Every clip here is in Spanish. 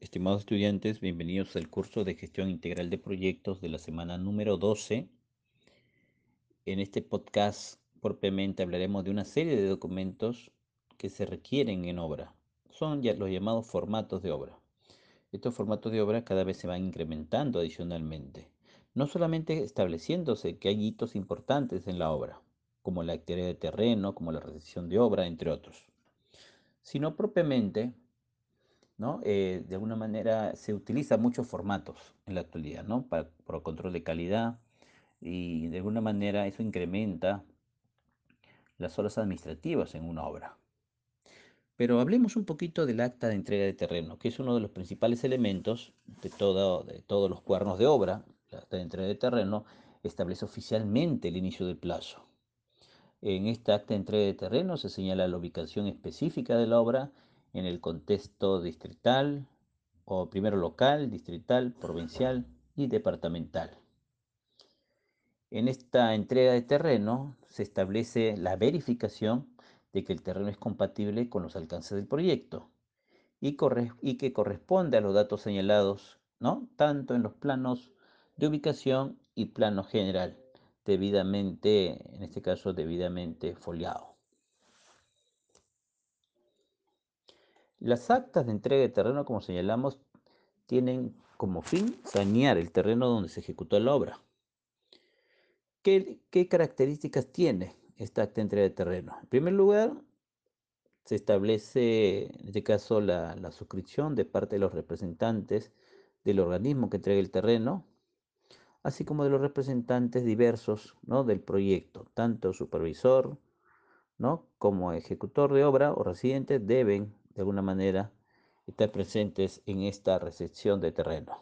estimados estudiantes, bienvenidos al curso de gestión integral de proyectos de la semana número 12. En este podcast propiamente hablaremos de una serie de documentos que se requieren en obra. Son ya los llamados formatos de obra. Estos formatos de obra cada vez se van incrementando adicionalmente, no solamente estableciéndose que hay hitos importantes en la obra, como la actividad de terreno, como la recepción de obra, entre otros, sino propiamente Eh, de alguna manera se utilizan muchos formatos en la actualidad, ¿no? Para, para control de calidad y de alguna manera eso incrementa las horas administrativas en una obra. Pero hablemos un poquito del acta de entrega de terreno, que es uno de los principales elementos de, todo, de todos los cuernos de obra. La acta de entrega de terreno establece oficialmente el inicio del plazo. En esta acta de entrega de terreno se señala la ubicación específica de la obra en el contexto distrital, o primero local, distrital, provincial y departamental. En esta entrega de terreno se establece la verificación de que el terreno es compatible con los alcances del proyecto y, y que corresponde a los datos señalados, ¿no? tanto en los planos de ubicación y plano general, debidamente, en este caso, debidamente foliado. Las actas de entrega de terreno, como señalamos, tienen como fin sanear el terreno donde se ejecutó la obra. ¿Qué, características tiene esta acta de entrega de terreno? En primer lugar, se establece, en este caso, la, la suscripción de parte de los representantes del organismo que entrega el terreno, así como de los representantes diversos ¿no? del proyecto, tanto supervisor ¿no? como ejecutor de obra o residente deben de alguna manera estar presentes en esta recepción de terreno.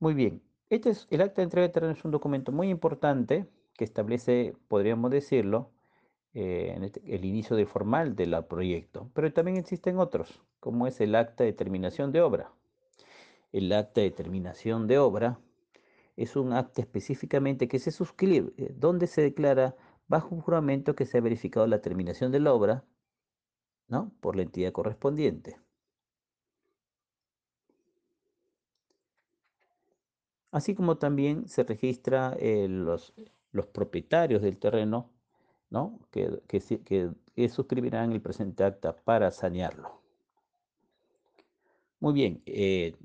Muy bien, este es, el acta de entrega de terreno es un documento muy importante que establece, podríamos decirlo, eh, este, el inicio de formal del proyecto, pero también existen otros, como es el acta de terminación de obra. El acta de terminación de obra es un acta específicamente que se suscribe, eh, donde se declara bajo un juramento que se ha verificado la terminación de la obra ¿no? por la entidad correspondiente. Así como también se registra eh, los, los, propietarios del terreno ¿no? que, que, suscribirán el presente acta para sanearlo. Muy bien, eh,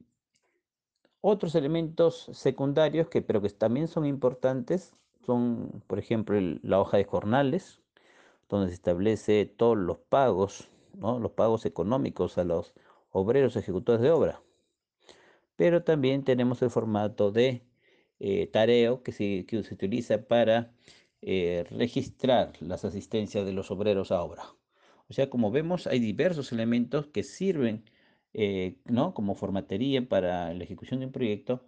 otros elementos secundarios que pero que también son importantes son, por ejemplo, la hoja de jornales, donde se establece todos los pagos, ¿no? los pagos económicos a los obreros ejecutores de obra. Pero también tenemos el formato de eh, tareo que se, que se, utiliza para eh, registrar las asistencias de los obreros a obra. O sea, como vemos, hay diversos elementos que sirven eh, ¿no? como formatería para la ejecución de un proyecto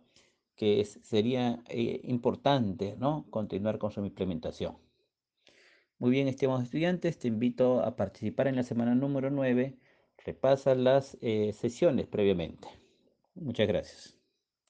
que sería importante ¿no? continuar con su implementación. Muy bien, estimados estudiantes, te invito a participar en la semana número 9. Repasa las eh, sesiones previamente. Muchas gracias.